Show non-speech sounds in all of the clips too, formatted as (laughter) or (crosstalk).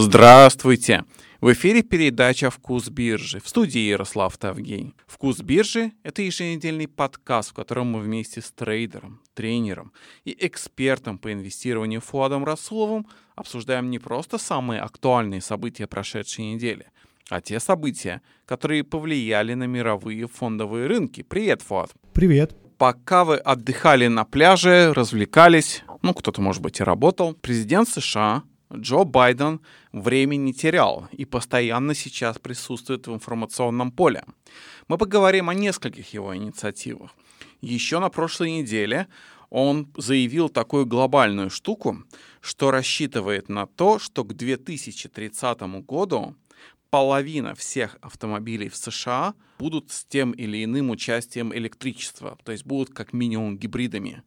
Здравствуйте! В эфире передача «Вкус биржи» в студии Ярослав Тавгей. «Вкус биржи» — это еженедельный подкаст, в котором мы вместе с трейдером, тренером и экспертом по инвестированию Фуадом Расуловым обсуждаем не просто самые актуальные события прошедшей недели, а те события, которые повлияли на мировые фондовые рынки. Привет, Фуад! Привет! Пока вы отдыхали на пляже, развлекались, ну, кто-то, может быть, и работал, президент США Джо Байден времени не терял и постоянно сейчас присутствует в информационном поле. Мы поговорим о нескольких его инициативах. Еще на прошлой неделе он заявил такую глобальную штуку, что рассчитывает на то, что к 2030 году половина всех автомобилей в США будут с тем или иным участием электричества, то есть будут как минимум гибридами.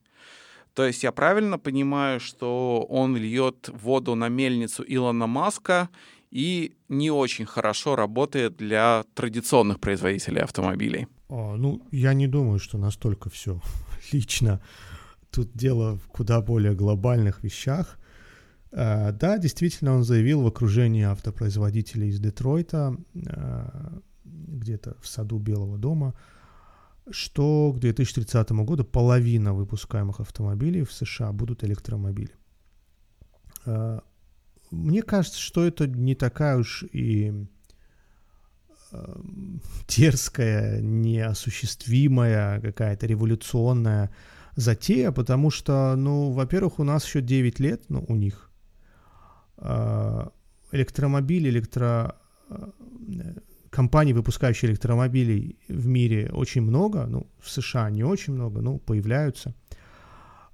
То есть я правильно понимаю, что он льет воду на мельницу Илона Маска и не очень хорошо работает для традиционных производителей автомобилей? О, ну, я не думаю, что настолько все (laughs) лично. Тут дело в куда более глобальных вещах. Uh, да, действительно, он заявил в окружении автопроизводителей из Детройта, uh, где-то в саду Белого дома, что к 2030 году половина выпускаемых автомобилей в США будут электромобили. А, мне кажется, что это не такая уж и а, дерзкая, неосуществимая, какая-то революционная затея, потому что, ну, во-первых, у нас еще 9 лет, ну, у них, а, электромобиль, электро компаний, выпускающих электромобилей в мире очень много, ну, в США не очень много, но появляются.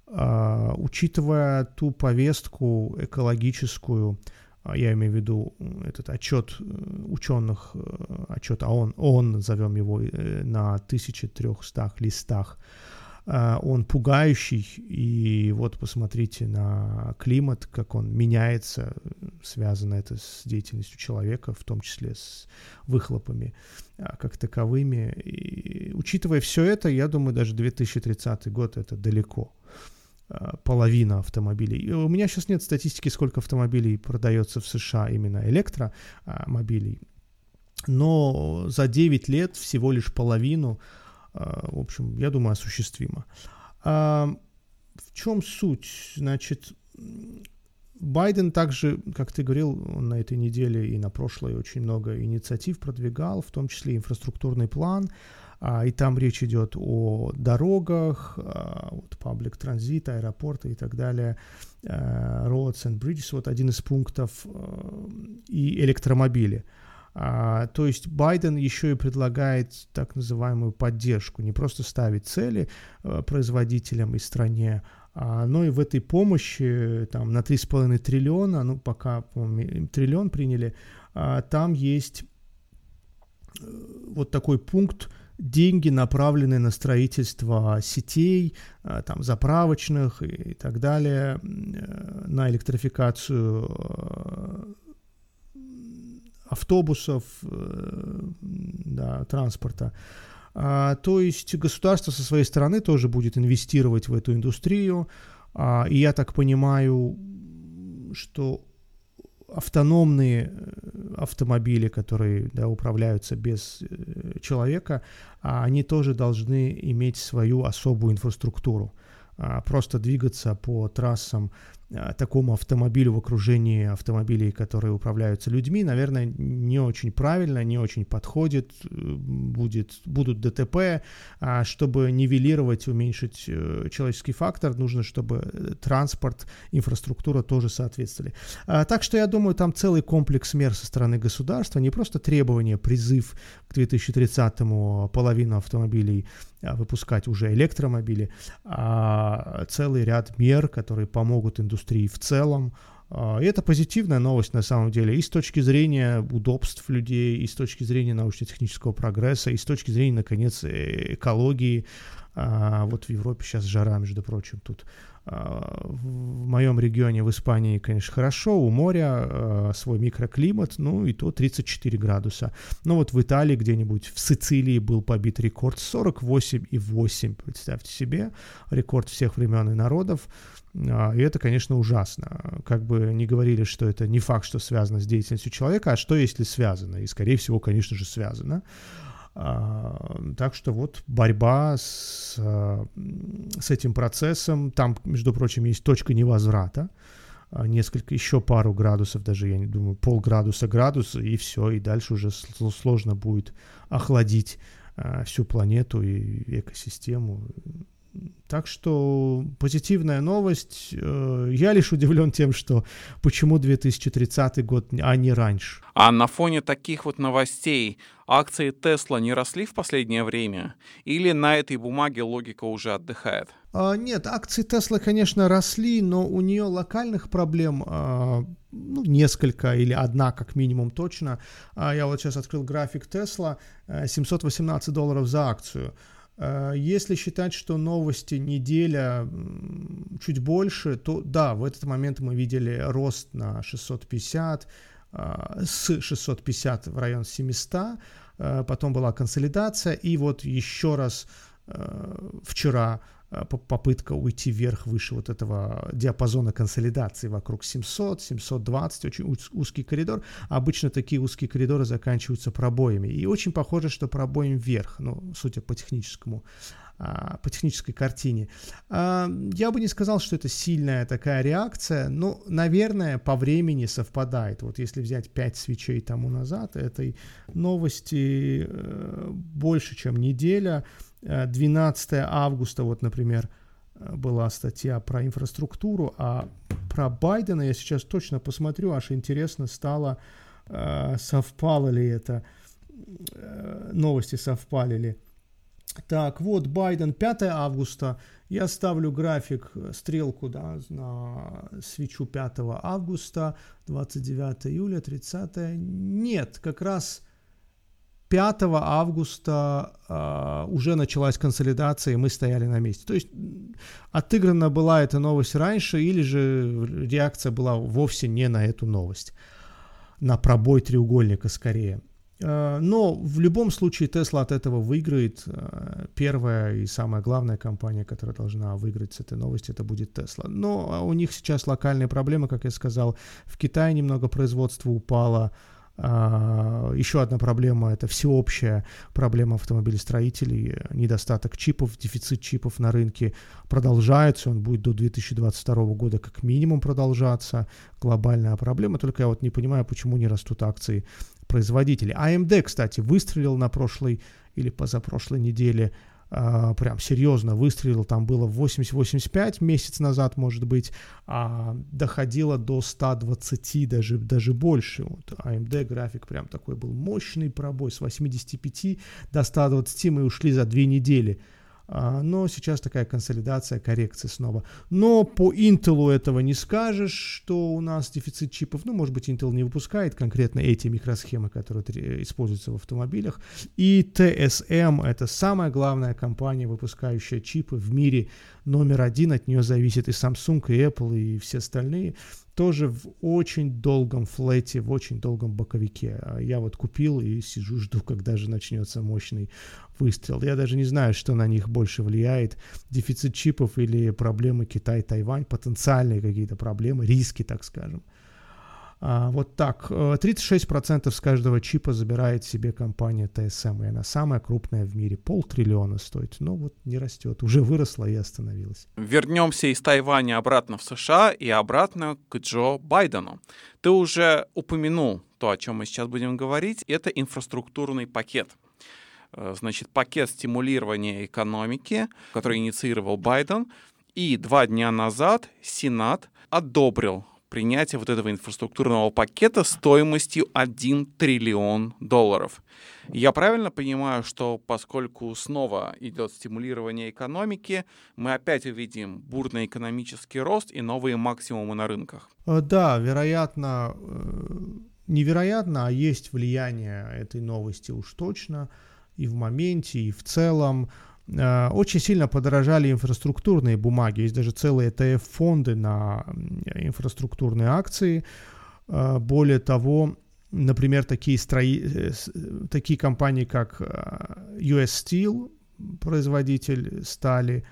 А, учитывая ту повестку экологическую, а, я имею в виду этот отчет э, ученых, э, отчет ООН, ООН, назовем его, э, на 1300 листах, он пугающий, и вот посмотрите на климат, как он меняется, связано это с деятельностью человека, в том числе с выхлопами а, как таковыми. И, учитывая все это, я думаю, даже 2030 год это далеко а, половина автомобилей. У меня сейчас нет статистики, сколько автомобилей продается в США именно электромобилей, но за 9 лет всего лишь половину а, в общем, я думаю, осуществимо. А в чем суть? Значит, Байден также, как ты говорил, на этой неделе и на прошлой очень много инициатив продвигал, в том числе инфраструктурный план, а, и там речь идет о дорогах, а, вот public транзит, аэропорты и так далее, roads and bridges, вот один из пунктов, и электромобили – а, то есть Байден еще и предлагает так называемую поддержку, не просто ставить цели а, производителям и стране, а, но и в этой помощи там, на 3,5 триллиона, ну пока триллион приняли, а, там есть э, вот такой пункт, деньги, направленные на строительство сетей, а, там, заправочных и так далее, э, на электрификацию автобусов, э, да, транспорта. А, то есть государство со своей стороны тоже будет инвестировать в эту индустрию. А, и я так понимаю, что автономные э, автомобили, которые да, управляются без э, человека, а, они тоже должны иметь свою особую инфраструктуру. Просто двигаться по трассам такому автомобилю в окружении автомобилей, которые управляются людьми, наверное, не очень правильно, не очень подходит, э, будет, будут ДТП, а чтобы нивелировать, уменьшить э, человеческий фактор, нужно, чтобы э, транспорт, инфраструктура тоже соответствовали. Так что я думаю, там целый комплекс мер со стороны государства, не просто требования, призыв к 2030-му половину автомобилей выпускать уже электромобили, а целый ряд мер, которые помогут индустрии индустрии в целом. А, и это позитивная новость на самом деле и с точки зрения удобств людей, и с точки зрения научно-технического прогресса, и с точки зрения, наконец, э, экологии. А, вот в Европе сейчас жара, между прочим, тут а, в моем регионе в Испании, конечно, хорошо, у моря а, свой микроклимат, ну и то 34 градуса. Но вот в Италии где-нибудь, в Сицилии был побит рекорд 48,8, представьте себе, рекорд всех времен и народов. И это, конечно, ужасно. Как бы не говорили, что это не факт, что связано с деятельностью человека, а что если связано? И, скорее всего, конечно же, связано. А, так что вот борьба с, а, с этим процессом, там, между прочим, есть точка невозврата, а, несколько, еще пару градусов, даже, я не думаю, полградуса, градус, и все, и дальше уже сложно будет охладить всю планету и экосистему. Так что позитивная новость. Э, я лишь удивлен тем, что почему 2030 год, а не раньше. А на фоне таких вот новостей акции Тесла не росли в последнее время? Или на этой бумаге логика уже отдыхает? А, нет, акции Тесла, конечно, росли, но у нее локальных проблем а, ну, несколько или одна как минимум точно. А, я вот сейчас открыл график Тесла, 718 долларов за акцию. Э, если считать, что новости неделя чуть больше, то да, в этот момент мы видели рост на 650, э, с 650 в район 700, э, потом была консолидация, и вот еще раз вчера попытка уйти вверх выше вот этого диапазона консолидации вокруг 700, 720, очень узкий коридор. Обычно такие узкие коридоры заканчиваются пробоями. И очень похоже, что пробоем вверх, ну, судя по техническому а, по технической картине. А, я бы не сказал, что это сильная такая реакция, но, наверное, по времени совпадает. Вот если взять 5 свечей тому назад, этой новости э, больше, чем неделя, 12 августа, вот, например, была статья про инфраструктуру, а про Байдена я сейчас точно посмотрю, аж интересно стало, э, совпало ли это, э, новости совпали ли. Так, вот Байден, 5 августа, я ставлю график, стрелку, да, на свечу 5 августа, 29 июля, 30, нет, как раз 5 августа э, уже началась консолидация, и мы стояли на месте. То есть отыграна была эта новость раньше, или же реакция была вовсе не на эту новость, на пробой треугольника скорее. Э, но в любом случае Тесла от этого выиграет. Э, первая и самая главная компания, которая должна выиграть с этой новости, это будет Тесла. Но у них сейчас локальные проблемы, как я сказал. В Китае немного производство упало, а, Еще одна проблема – это всеобщая проблема автомобилестроителей. Недостаток чипов, дефицит чипов на рынке продолжается. Он будет до 2022 года как минимум продолжаться. Глобальная проблема. Только я вот не понимаю, почему не растут акции производителей. AMD, кстати, выстрелил на прошлой или позапрошлой неделе а, прям серьезно выстрелил, там было 80-85 месяц назад, может быть, а доходило до 120, даже, даже больше. Вот AMD график прям такой был мощный пробой, с 85 до 120 мы ушли за две недели. А, но сейчас такая консолидация, коррекция снова. Но по Intel этого не скажешь, что у нас дефицит чипов. Ну, может быть, Intel не выпускает конкретно эти микросхемы, которые используются в автомобилях. И TSM — это самая главная компания, выпускающая чипы в мире номер один. От нее зависит и Samsung, и Apple, и все остальные тоже в очень долгом флете, в очень долгом боковике. А я вот купил и сижу, жду, (laughs) когда же начнется мощный выстрел. Я даже не знаю, что на них больше влияет. Дефицит чипов или проблемы Китай-Тайвань, потенциальные какие-то проблемы, риски, так скажем. А, вот так. 36% э, с каждого чипа забирает себе компания TSM, и она самая крупная в мире. Полтриллиона стоит. Но вот не растет. Уже выросла и остановилась. Вернемся из Тайваня обратно в США и обратно к Джо Байдену. Ты уже упомянул то, о чем мы сейчас будем говорить. Это инфраструктурный пакет э, значит, пакет стимулирования экономики, который инициировал Байден. И два дня назад Сенат одобрил принятия вот этого инфраструктурного пакета стоимостью 1 триллион долларов. Я правильно понимаю, что поскольку снова идет стимулирование экономики, мы опять увидим бурный экономический рост и новые максимумы на рынках? Э, да, вероятно, э, невероятно, а есть влияние этой новости уж точно и в моменте, и в целом. Очень сильно подорожали инфраструктурные бумаги. Есть даже целые ETF-фонды на инфраструктурные акции. Более того, например, такие, строи... такие компании, как US Steel, производитель стали,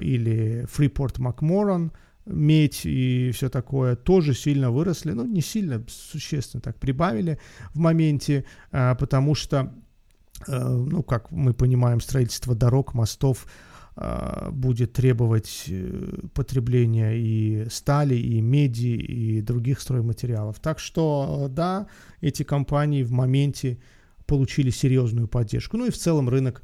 или Freeport McMoran – медь и все такое тоже сильно выросли, ну не сильно, существенно так прибавили в моменте, а, потому что, э, ну как мы понимаем, строительство дорог, мостов а, будет требовать э, потребления и стали, и меди, и других стройматериалов. Так что, да, эти компании в моменте получили серьезную поддержку. Ну и в целом рынок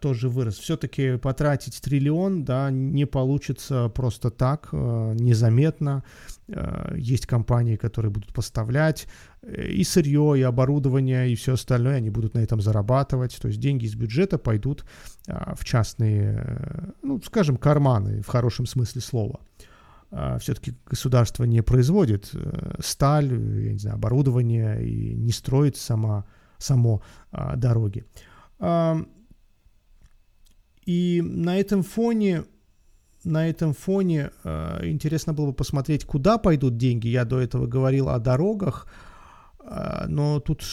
тоже вырос. Все-таки потратить триллион, да, не получится просто так, э, незаметно. Э, есть компании, которые будут поставлять э, и сырье, и оборудование, и все остальное, они будут на этом зарабатывать. То есть деньги из бюджета пойдут а, в частные, ну, скажем, карманы, в хорошем смысле слова. А, Все-таки государство не производит сталь, я не знаю, оборудование и не строит сама, само дороги. И на этом фоне, на этом фоне э, интересно было бы посмотреть, куда пойдут деньги. Я до этого говорил о дорогах, э, но тут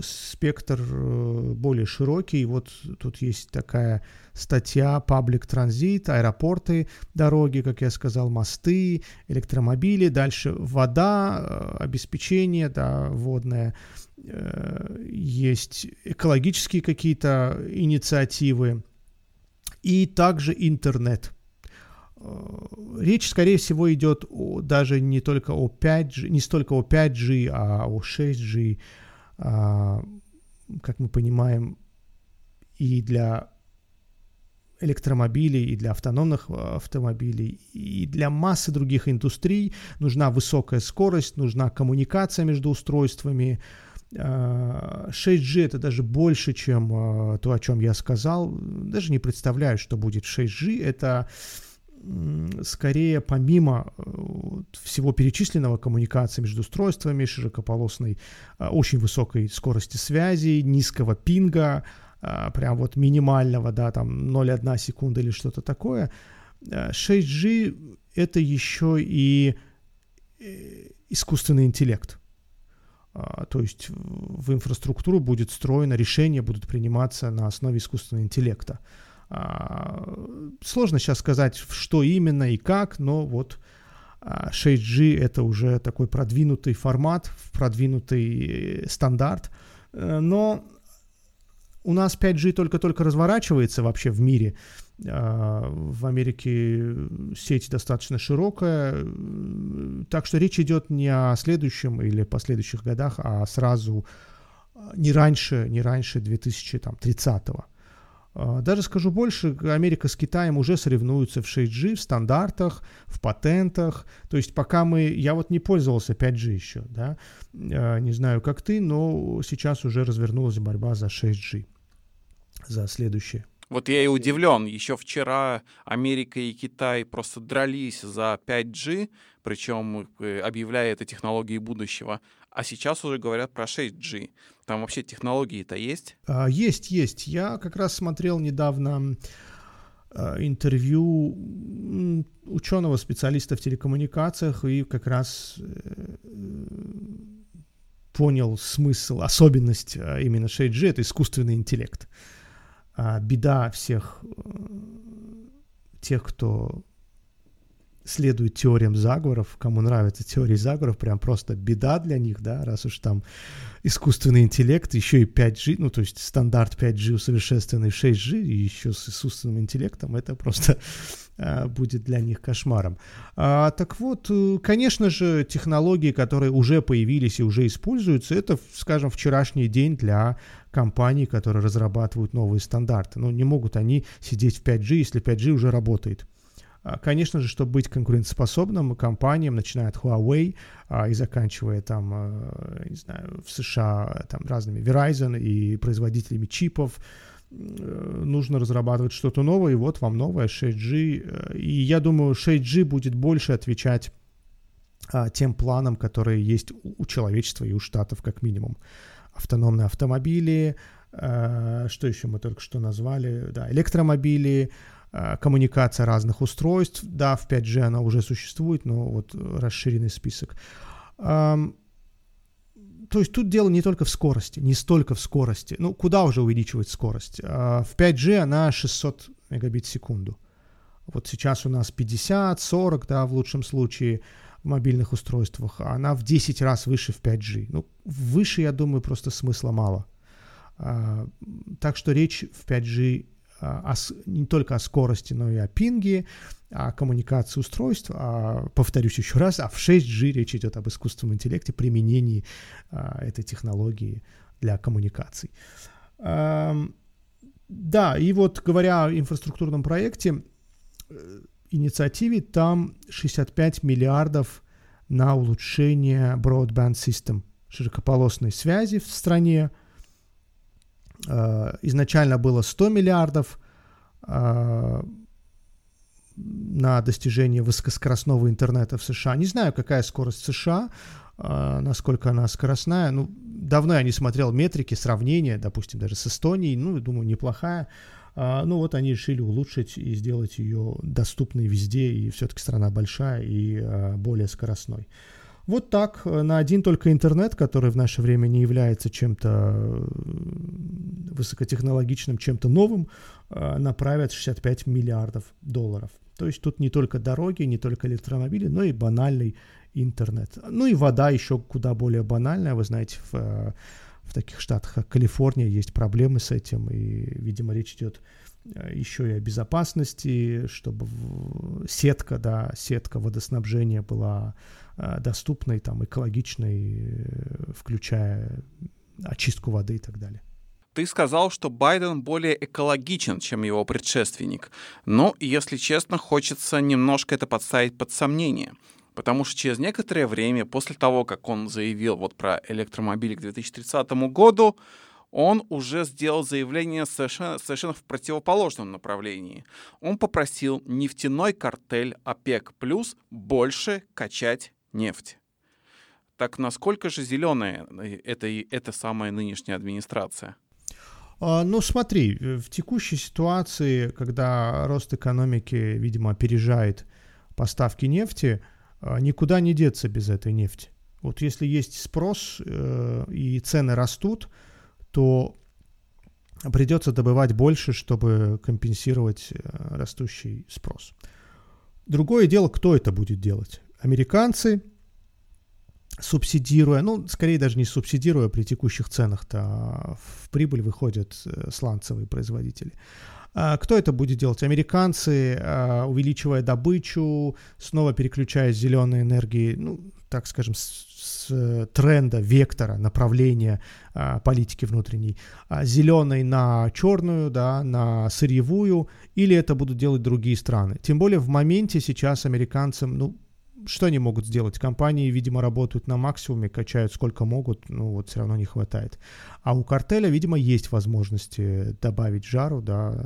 спектр э, более широкий. Вот тут есть такая статья Public Transit, аэропорты, дороги, как я сказал, мосты, электромобили, дальше вода, обеспечение, да, водное. Есть экологические какие-то инициативы и также интернет. Э, речь, скорее всего, идет о, даже не только о 5G, не столько о 5G, а о 6G, а, как мы понимаем, и для электромобилей, и для автономных э, автомобилей, и для массы других индустрий нужна высокая скорость, нужна коммуникация между устройствами, 6G это даже больше, чем а, то, о чем я сказал. Даже не представляю, что будет 6G. Это скорее помимо э, всего перечисленного коммуникации между устройствами, широкополосной, а, очень высокой скорости связи, низкого пинга, а, прям вот минимального, да, там 0,1 секунда или что-то такое. 6G это еще и э, искусственный интеллект. А, то есть в инфраструктуру будет встроено, решения будут приниматься на основе искусственного интеллекта. А, сложно сейчас сказать, что именно и как, но вот 6G а, это уже такой продвинутый формат, продвинутый э, стандарт. Э, но у нас 5G только-только разворачивается вообще в мире. А, в Америке сеть достаточно широкая, так что речь идет не о следующем или последующих годах, а сразу а, не раньше, не раньше 2030-го. А, даже скажу больше, Америка с Китаем уже соревнуются в 6G, в стандартах, в патентах. То есть пока мы... Я вот не пользовался 5G еще, да, не знаю, как ты, но сейчас уже развернулась борьба за 6G, за следующее вот я и удивлен. Еще вчера Америка и Китай просто дрались за 5G, причем э, объявляя это технологией будущего. А сейчас уже говорят про 6G. Там вообще технологии-то есть? А, есть, есть. Я как раз смотрел недавно а, интервью ученого специалиста в телекоммуникациях и как раз э, понял смысл, особенность именно 6G — это искусственный интеллект а, беда всех э, тех, кто следует теориям заговоров, кому нравятся теории заговоров, прям просто беда для них, да, раз уж там искусственный интеллект, еще и 5G, ну, то есть стандарт 5G усовершенствованный 6G, и еще с искусственным интеллектом, это просто а, будет для них кошмаром. А, так вот, э, конечно же, технологии, которые уже появились и уже используются, это, скажем, вчерашний день для компаний, которые разрабатывают новые стандарты. Но не могут они сидеть в 5G, если 5G уже работает. А, конечно же, чтобы быть конкурентоспособным компаниям, начиная от Huawei а, и заканчивая там, а, не знаю, в США там разными Verizon и производителями чипов, э, нужно разрабатывать что-то новое, и вот вам новое 6G. И я думаю, 6G будет больше отвечать тем планам, которые есть у человечества и у штатов как минимум автономные автомобили, Что еще мы только что назвали? Да, электромобили, коммуникация разных устройств. Да, в 5G она уже существует, но вот расширенный список. То есть тут дело не только в скорости, не столько в скорости. Ну, куда уже увеличивать скорость? В 5G она 600 мегабит в секунду. Вот сейчас у нас 50, 40, да, в лучшем случае в мобильных устройствах, а она в 10 раз выше в 5G. Ну, выше, я думаю, просто смысла мало. А, так что речь в 5G а, о, не только о скорости, но и о пинге, о коммуникации устройств, а, повторюсь еще раз, а в 6G речь идет об искусственном интеллекте, применении а, этой технологии для коммуникаций. А, да, и вот говоря о инфраструктурном проекте, Э, инициативе там 65 миллиардов на улучшение broadband system, широкополосной связи в стране. Э, изначально было 100 миллиардов э, на достижение высокоскоростного интернета в США. Не знаю, какая скорость США, насколько она скоростная. Ну, давно я не смотрел метрики, сравнения, допустим, даже с Эстонией. Ну, думаю, неплохая. Ну вот они решили улучшить и сделать ее доступной везде, и все-таки страна большая и более скоростной. Вот так, э, на один только интернет, который в наше время не является чем-то э, высокотехнологичным, чем-то новым, э, направят 65 миллиардов долларов. То есть тут не только дороги, не только электромобили, но и банальный интернет. Ну и вода еще куда более банальная. Вы знаете, в в таких штатах, как Калифорния, есть проблемы с этим, и, видимо, речь идет еще и о безопасности, чтобы сетка, да, сетка водоснабжения была доступной, там, экологичной, э, включая очистку воды и так далее. Ты сказал, что Байден более экологичен, чем его предшественник. Но, если честно, хочется немножко это подставить под сомнение – Потому что через некоторое время, после того, как он заявил вот про электромобили к 2030 году, он уже сделал заявление совершенно, совершенно в противоположном направлении. Он попросил нефтяной картель ОПЕК+, больше качать нефть. Так насколько же зеленая это, эта самая нынешняя администрация? А, ну, смотри, в текущей ситуации, когда рост экономики, видимо, опережает поставки нефти, а, никуда не деться без этой нефти. Вот если есть спрос э, и цены растут, то придется добывать больше, чтобы компенсировать э, растущий спрос. Другое дело, кто это будет делать. Американцы, субсидируя, ну, скорее даже не субсидируя при текущих ценах-то, а в прибыль выходят э, сланцевые производители. А, кто это будет делать? Американцы, а, увеличивая добычу, снова переключаясь с зеленой энергии, ну, так скажем, с, с тренда, вектора, направления политики внутренней, зеленой на черную, да, на сырьевую, или это будут делать другие страны. Тем более в моменте сейчас американцам, ну, что они могут сделать? Компании, видимо, работают на максимуме, качают сколько могут, но вот все равно не хватает. А у картеля, видимо, есть возможности добавить жару, да,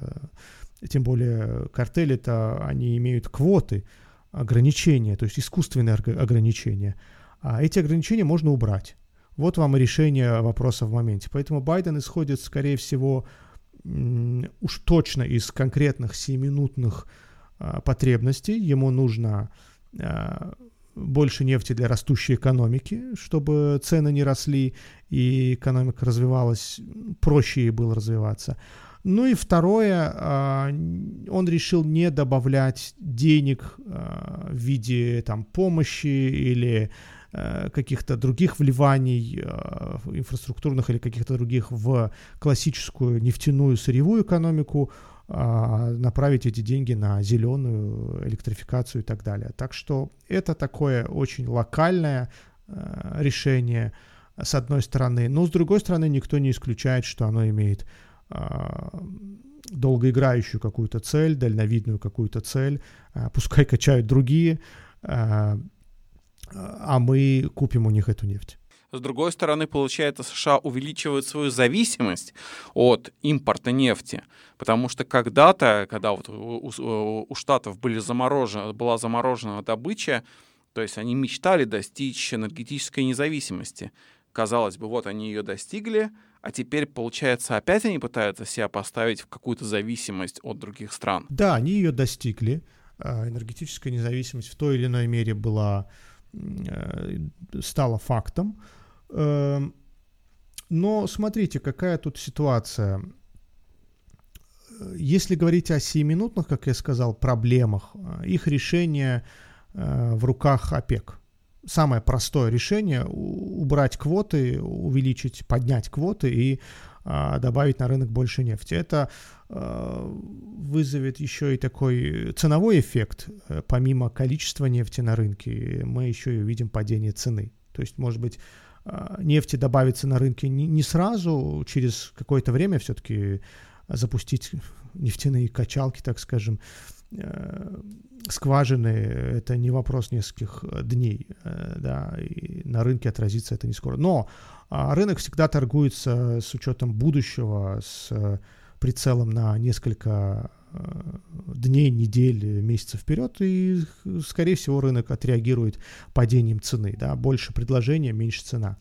тем более картели это они имеют квоты, ограничения, то есть искусственные ограничения. А эти ограничения можно убрать. Вот вам и решение вопроса в моменте. Поэтому Байден исходит, скорее всего, уж точно из конкретных 7-минутных а, потребностей. Ему нужно больше нефти для растущей экономики, чтобы цены не росли и экономика развивалась, проще ей было развиваться. Ну и второе, а, он решил не добавлять денег а, в виде там, помощи или каких-то других вливаний инфраструктурных или каких-то других в классическую нефтяную сырьевую экономику а, направить эти деньги на зеленую электрификацию и так далее. Так что это такое очень локальное а, решение с одной стороны, но с другой стороны никто не исключает, что оно имеет а, долгоиграющую какую-то цель, дальновидную какую-то цель, пускай качают другие, а мы купим у них эту нефть. С другой стороны, получается, США увеличивают свою зависимость от импорта нефти, потому что когда-то, когда вот у, у Штатов были заморожены, была заморожена добыча, то есть они мечтали достичь энергетической независимости. казалось бы, вот они ее достигли, а теперь, получается, опять они пытаются себя поставить в какую-то зависимость от других стран. Да, они ее достигли. А, энергетическая независимость в той или иной мере была, э, стала фактом. Эм, но смотрите, какая тут ситуация. Если говорить о сиюминутных, как я сказал, проблемах, э, их решение э, в руках ОПЕК самое простое решение убрать квоты, увеличить, поднять квоты и а, добавить на рынок больше нефти. Это вызовет еще и такой ценовой эффект. Э, помимо количества нефти на рынке, мы еще и увидим падение цены. То есть, может быть, нефти добавится на рынке не, не сразу, через какое-то время все-таки запустить нефтяные качалки, так скажем, Э, скважины, это не вопрос нескольких э, дней, э, да, и на рынке отразится это не скоро. Но а, рынок всегда торгуется с учетом будущего, с прицелом на несколько дней, недель, месяцев вперед, и, скорее всего, рынок отреагирует падением цены, да, больше предложения, меньше цена.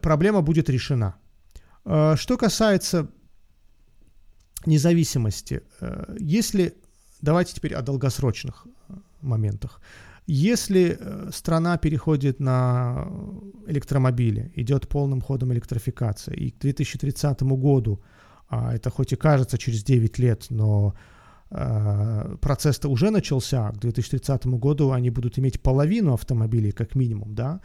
Проблема будет решена. Что касается независимости. Э, если, давайте теперь о долгосрочных э, моментах. Если э, страна переходит на электромобили, идет полным ходом электрификация, и к 2030 году, это хоть и кажется через 9 лет, но Э, процесс-то уже начался. К 2030 году они будут иметь половину автомобилей, как минимум, да,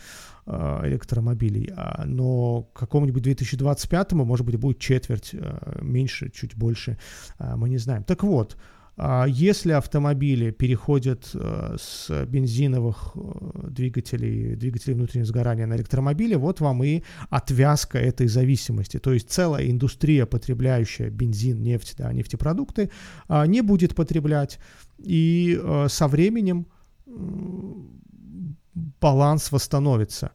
э, электромобилей. А, но к какому-нибудь 2025, может быть, будет четверть, э, меньше, чуть больше, мы не знаем. Так вот, а если автомобили переходят э, с бензиновых э, двигателей, двигателей внутреннего сгорания на электромобили, вот вам и отвязка этой зависимости. То есть целая индустрия, потребляющая бензин, нефть, да, нефтепродукты, а, не будет потреблять. И э, со временем баланс восстановится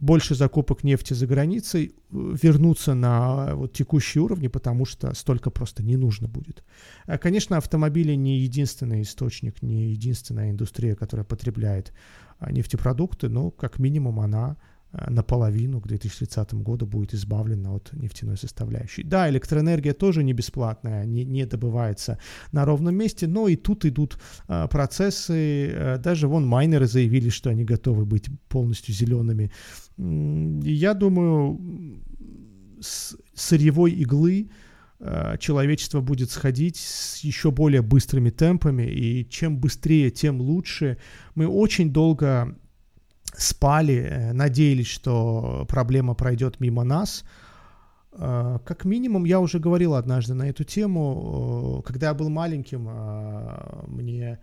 больше закупок нефти за границей, э, вернуться на вот текущие уровни, потому что столько просто не нужно будет. А, конечно, автомобили не единственный источник, не единственная индустрия, которая потребляет нефтепродукты, но как минимум она Э, наполовину к 2030 году будет избавлена от нефтяной составляющей. Да, электроэнергия тоже не бесплатная, не, не добывается на ровном месте, но и тут идут а, процессы. А, даже вон майнеры заявили, что они готовы быть полностью зелеными. Я думаю, с сырьевой иглы человечество будет сходить с еще более быстрыми темпами, и чем быстрее, тем лучше. Мы очень долго спали, э, надеялись, что проблема пройдет мимо нас. Э, как минимум, я уже говорил однажды на эту тему, э, когда я был маленьким, мне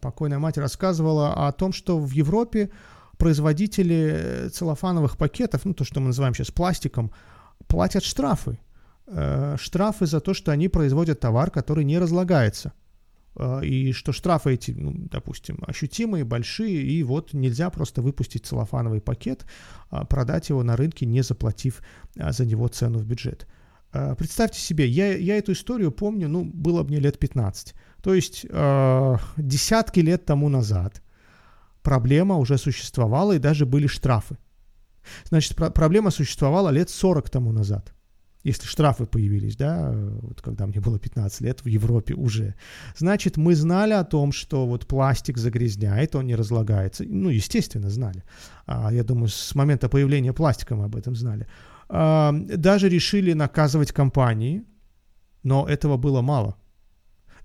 покойная мать рассказывала о том, что в Европе производители целлофановых пакетов, ну то, что мы называем сейчас пластиком, платят штрафы. Штрафы за то, что они производят товар, который не разлагается. А, и что штрафы эти, ну, допустим, ощутимые, большие, и вот нельзя просто выпустить целлофановый пакет, а, продать его на рынке, не заплатив а, за него цену в бюджет. Представьте себе, я, я эту историю помню, ну, было мне лет 15. То есть э, десятки лет тому назад проблема уже существовала, и даже были штрафы. Значит, про- проблема существовала лет 40 тому назад если штрафы появились, да, вот когда мне было 15 лет в Европе уже, значит, мы знали о том, что вот пластик загрязняет, он не разлагается. Ну, естественно, знали. А, я думаю, с момента появления пластика мы об этом знали. А, даже решили наказывать компании, но этого было мало.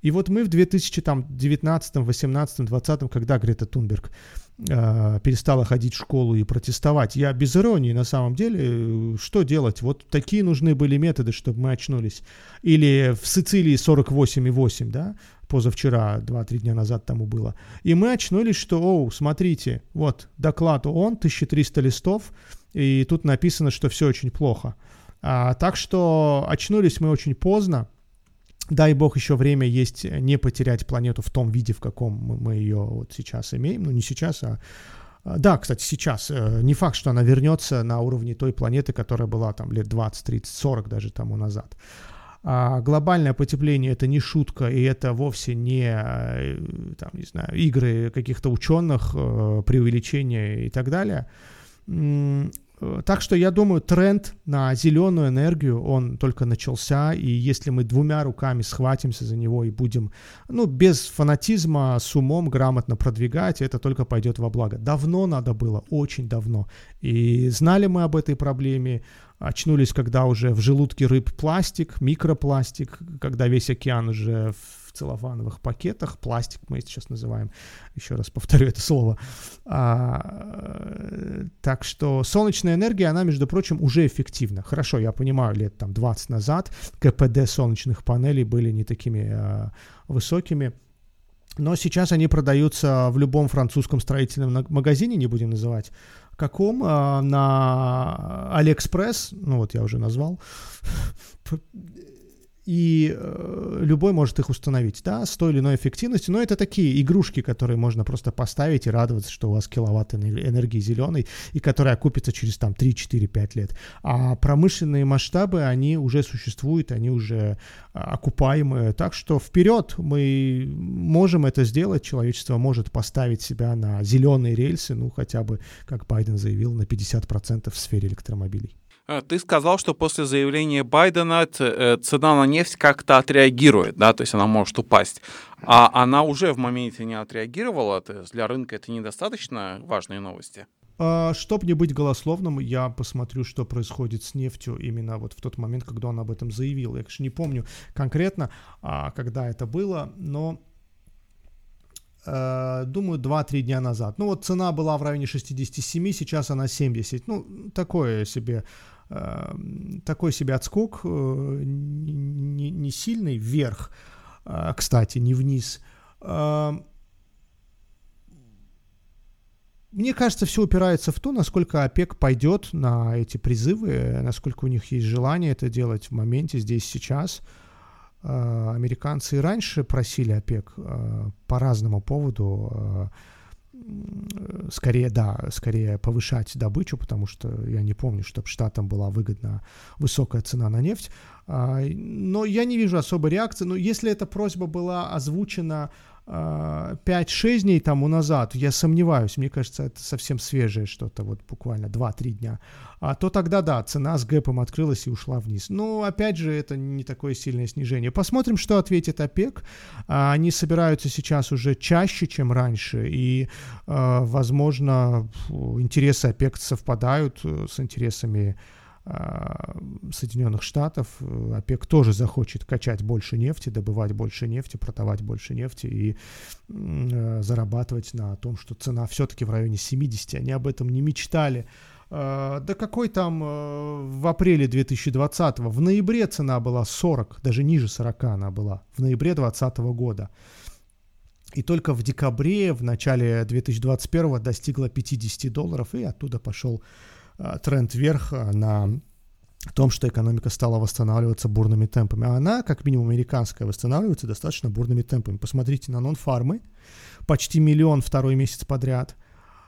И вот мы в 2019, 18, 20, когда Грета Тунберг э, перестала ходить в школу и протестовать, я без иронии на самом деле, что делать? Вот такие нужны были методы, чтобы мы очнулись. Или в Сицилии 48,8, да, позавчера, 2-3 дня назад тому было. И мы очнулись, что, оу, смотрите, вот доклад ООН, 1300 листов, и тут написано, что все очень плохо. А, так что очнулись мы очень поздно, дай бог еще время есть не потерять планету в том виде, в каком мы ее вот сейчас имеем. Ну, не сейчас, а... а да, кстати, сейчас. Э, не факт, что она вернется на уровне той планеты, которая была там лет 20, 30, 40 даже тому назад. А глобальное потепление это не шутка, и это вовсе не, э, там, не знаю, игры каких-то ученых, э, преувеличения и так далее. Э, так что я думаю, тренд на зеленую энергию, он только начался, и если мы двумя руками схватимся за него и будем, ну, без фанатизма, с умом грамотно продвигать, это только пойдет во благо. Давно надо было, очень давно. И знали мы об этой проблеме, очнулись, когда уже в желудке рыб пластик, микропластик, когда весь океан уже в целлофановых пакетах, пластик мы сейчас называем, еще раз повторю это слово. А, так что солнечная энергия, она, между прочим, уже эффективна. Хорошо, я понимаю, лет там 20 назад КПД солнечных панелей были не такими а, высокими, но сейчас они продаются в любом французском строительном магазине, не будем называть каком, а, на Алиэкспресс, ну вот я уже назвал, и э, любой может их установить, да, с той или иной эффективностью, но это такие игрушки, которые можно просто поставить и радоваться, что у вас киловатт энергии зеленой, и которая окупится через там 3, 4, 5 лет. А промышленные масштабы, они уже существуют, они уже а, окупаемые, так что вперед мы можем это сделать, человечество может поставить себя на зеленые рельсы, ну хотя бы, как Байден заявил, на 50% в сфере электромобилей. Э, ты сказал, что после заявления Байдена э, цена на нефть как-то отреагирует, да, то есть она может упасть. А она уже в моменте не отреагировала, то есть для рынка это недостаточно важные новости? А, Чтобы не быть голословным, я посмотрю, что происходит с нефтью именно вот в тот момент, когда он об этом заявил. Я, конечно, не помню конкретно, а, когда это было, но э, думаю, 2-3 дня назад. Ну вот цена была в районе 67, сейчас она 70. Ну, такое себе такой себе отскок, э, не, не сильный вверх, э, кстати, не вниз. Эм, мне кажется, все упирается в то, насколько ОПЕК пойдет на эти призывы, насколько у них есть желание это делать в моменте, здесь, сейчас. Э, американцы и раньше просили ОПЕК по разному поводу скорее, да, скорее повышать добычу, потому что я не помню, чтобы штатам была выгодна высокая цена на нефть. А, но я не вижу особой реакции. Но если эта просьба была озвучена 5-6 дней тому назад, я сомневаюсь, мне кажется, это совсем свежее что-то, вот буквально 2-3 дня, а то тогда, да, цена с гэпом открылась и ушла вниз. Но, опять же, это не такое сильное снижение. Посмотрим, что ответит ОПЕК. А, они собираются сейчас уже чаще, чем раньше, и, а, возможно, интересы ОПЕК совпадают э, с интересами Соединенных Штатов, э, ОПЕК тоже захочет качать больше нефти, добывать больше нефти, продавать больше нефти и э, зарабатывать на том, что цена все-таки в районе 70. Они об этом не мечтали. Э, да какой там э, в апреле 2020, в ноябре цена была 40, даже ниже 40 она была, в ноябре 2020 года. И только в декабре, в начале 2021 достигла 50 долларов, и оттуда пошел Э, тренд вверх э, на том, что экономика стала восстанавливаться бурными темпами. А она, как минимум американская, восстанавливается достаточно бурными темпами. Посмотрите на нон-фармы, почти миллион второй месяц подряд.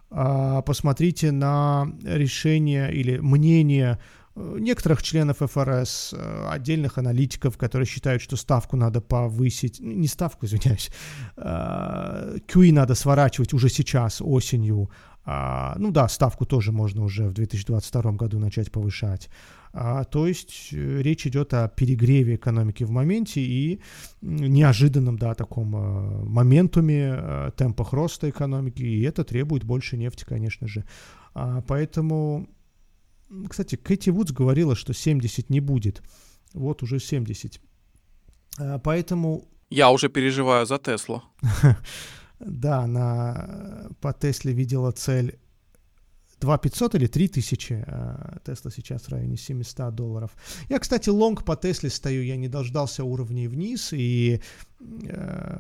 А, посмотрите на решение или мнение э, некоторых членов ФРС, отдельных аналитиков, которые считают, что ставку надо повысить, не ставку, извиняюсь, QE надо сворачивать уже сейчас, осенью, а, ну да, ставку тоже можно уже в 2022 году начать повышать. А, то есть э, речь идет о перегреве экономики в моменте и неожиданном, да, таком э, моментуме, э, темпах роста экономики, и это требует больше нефти, конечно же. А, поэтому, кстати, Кэти Вудс говорила, что 70 не будет. Вот уже 70. А, поэтому... Я уже переживаю за Теслу. (laughs) Да, она по Тесле видела цель 2 500 или 3 тысячи. А, Тесла сейчас в районе 700 долларов. Я, кстати, long по Тесле стою, я не дождался уровней вниз, и э,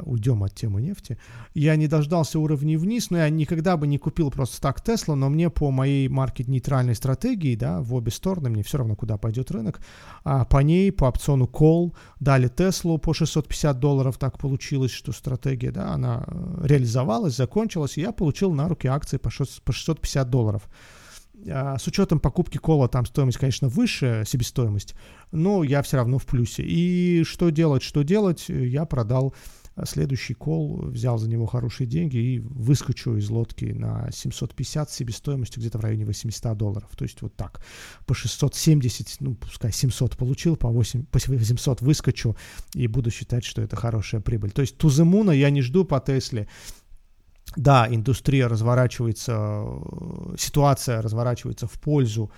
уйдем от темы нефти. Я не дождался уровней вниз, но я никогда бы не купил просто так Тесла, но мне по моей маркет-нейтральной стратегии, да, в обе стороны, мне все равно, куда пойдет рынок, а по ней, по опциону Call, дали Теслу по 650 долларов, так получилось, что стратегия, да, она э, реализовалась, закончилась, и я получил на руки акции по 650 долларов. А, с учетом покупки кола там стоимость, конечно, выше, себестоимость, но я все равно в плюсе. И что делать, что делать, я продал следующий кол, взял за него хорошие деньги и выскочу из лодки на 750 себестоимостью где-то в районе 800 долларов. То есть вот так. По 670, ну, пускай 700 получил, по, 8, по 800 выскочу и буду считать, что это хорошая прибыль. То есть Туземуна я не жду по Тесле. Да, индустрия разворачивается, ситуация разворачивается в пользу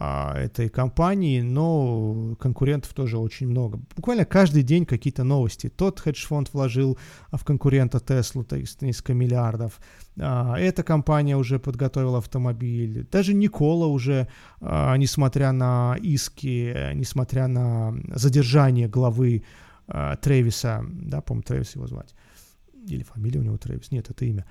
а, этой компании, но конкурентов тоже очень много. Буквально каждый день какие-то новости. Тот хедж-фонд вложил в конкурента Теслу несколько миллиардов. А, эта компания уже подготовила автомобиль. Даже Никола уже, а, несмотря на иски, несмотря на задержание главы Тревиса, да, по-моему, Тревис его звать, или фамилия у него Тревис, нет, это имя,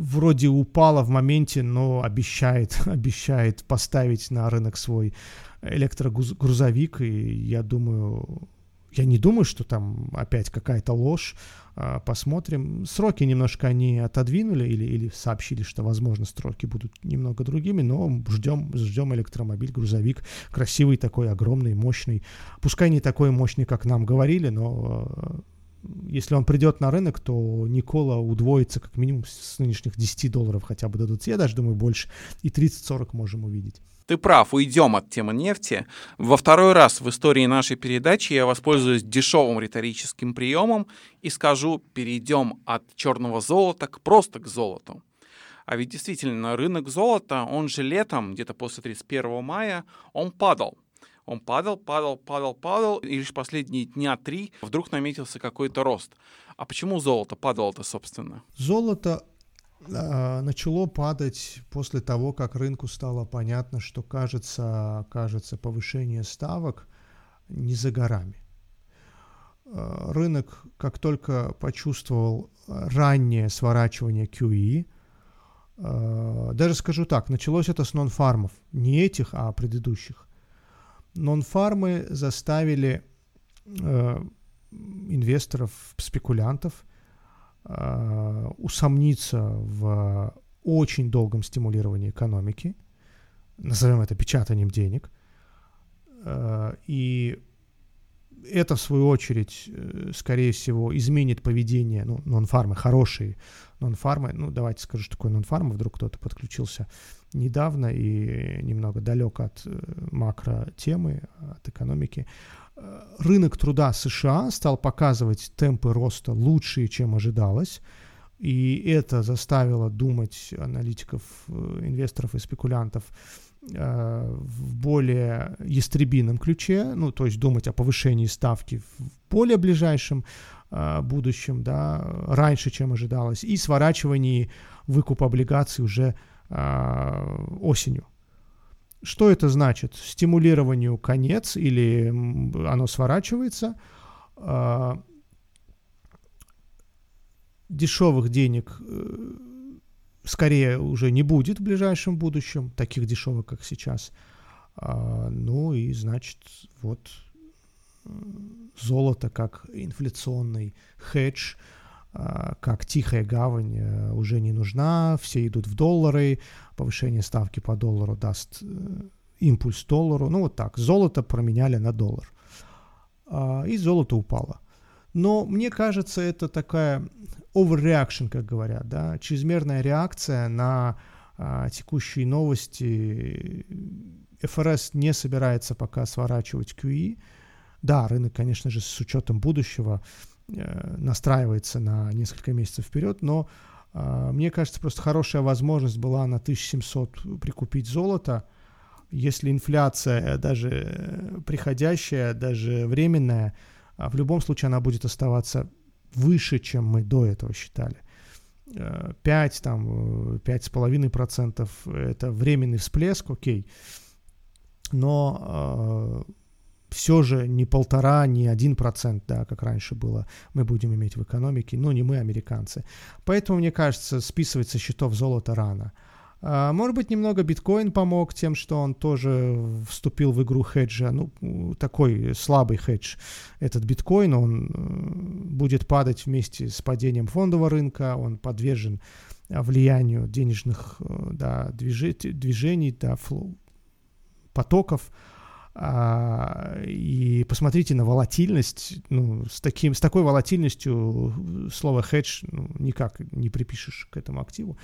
вроде упала в моменте, но обещает, (laughs) обещает поставить на рынок свой электрогрузовик, и я думаю, я не думаю, что там опять какая-то ложь. А, посмотрим. Сроки немножко они отодвинули или, или сообщили, что, возможно, сроки будут немного другими, но ждем, ждем электромобиль, грузовик. Красивый такой, огромный, мощный. Пускай не такой мощный, как нам говорили, но а, если он придет на рынок, то Никола удвоится как минимум с нынешних 10 долларов хотя бы 20, я даже думаю больше, и 30-40 можем увидеть. Ты прав, уйдем от темы нефти. Во второй раз в истории нашей передачи я воспользуюсь дешевым риторическим приемом и скажу, перейдем от черного золота к просто к золоту. А ведь действительно, рынок золота, он же летом, где-то после 31 мая, он падал. Он падал, падал, падал, падал, и лишь последние дня три вдруг наметился какой-то рост. А почему золото падало-то, собственно? Золото э, начало падать после того, как рынку стало понятно, что кажется, кажется повышение ставок не за горами. Э, рынок, как только почувствовал раннее сворачивание QE, э, даже скажу так, началось это с нон-фармов, не этих, а предыдущих нон-фармы заставили э, инвесторов, спекулянтов э, усомниться в очень долгом стимулировании экономики, назовем это печатанием денег, э, и это, в свою очередь, э, скорее всего, изменит поведение, ну, нон-фармы, хорошие нон-фармы, ну, давайте скажу, что такое нон-фарма, вдруг кто-то подключился недавно и немного далек от э, макро-темы, от экономики. Э, рынок труда США стал показывать темпы роста лучшие, чем ожидалось, и это заставило думать аналитиков, инвесторов и спекулянтов в более ястребином ключе, ну, то есть думать о повышении ставки в более ближайшем э, будущем, да, раньше, чем ожидалось, и сворачивании выкупа облигаций уже э, осенью. Что это значит? Стимулированию конец или оно сворачивается. Э, дешевых денег скорее уже не будет в ближайшем будущем, таких дешевых, как сейчас. А, ну и, значит, вот золото как инфляционный хедж, а, как тихая гавань а, уже не нужна, все идут в доллары, повышение ставки по доллару даст э, импульс доллару, ну вот так, золото променяли на доллар, а, и золото упало. Но мне кажется, это такая overreaction, как говорят, да, чрезмерная реакция на а, текущие новости. ФРС не собирается пока сворачивать QE. Да, рынок, конечно же, с учетом будущего э, настраивается на несколько месяцев вперед, но э, мне кажется, просто хорошая возможность была на 1700 прикупить золото. Если инфляция даже приходящая, даже временная, в любом случае она будет оставаться выше, чем мы до этого считали. 5, э, там, 5,5% это временный всплеск, окей. Но э, все же не полтора, не один процент, да, как раньше было, мы будем иметь в экономике, но не мы, американцы. Поэтому, мне кажется, списывать со счетов золота рано. А, может быть, немного биткоин помог тем, что он тоже вступил в игру хеджа. Ну, такой слабый хедж. Этот биткоин, он э, будет падать вместе с падением фондового рынка, он подвержен а, влиянию денежных э, да, движений, да, флоу, потоков. А, и посмотрите на волатильность. Ну, с, таким, с такой волатильностью слово хедж ну, никак не припишешь к этому активу.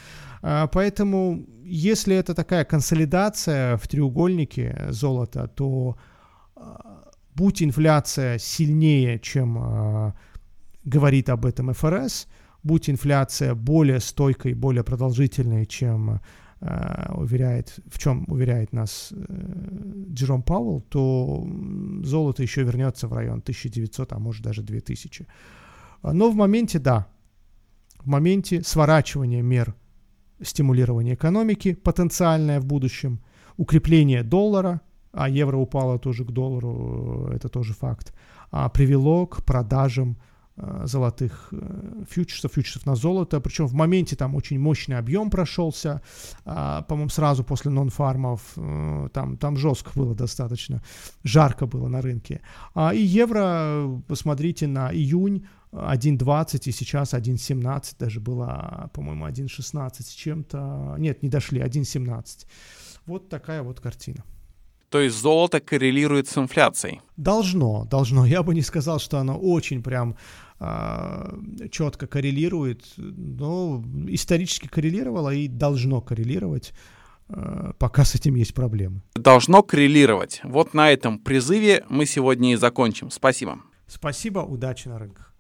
А, поэтому, если это такая консолидация в треугольнике золота, то а, будь инфляция сильнее, чем а, говорит об этом ФРС, будь инфляция более стойкой, более продолжительной, чем уверяет, в чем уверяет нас э, Джером Пауэлл, то золото еще вернется в район 1900, а может даже 2000. Но в моменте, да, в моменте сворачивания мер стимулирования экономики, потенциальное в будущем, укрепление доллара, а евро упало тоже к доллару, это тоже факт, а привело к продажам Э, золотых э, фьючерсов, фьючерсов на золото. Причем в моменте там очень мощный объем прошелся, а, по-моему, сразу после нон-фармов. Э, там, там жестко было достаточно, жарко было на рынке. А, и евро, посмотрите, на июнь 1.20 и сейчас 1.17, даже было, по-моему, 1.16 с чем-то. Нет, не дошли, 1.17. Вот такая вот картина. То есть золото коррелирует с инфляцией? Должно, должно. Я бы не сказал, что оно очень прям четко коррелирует, но исторически коррелировало и должно коррелировать, а, пока с этим есть проблемы. Должно коррелировать. Вот на этом призыве мы сегодня и закончим. Спасибо. Спасибо, удачи на рынках.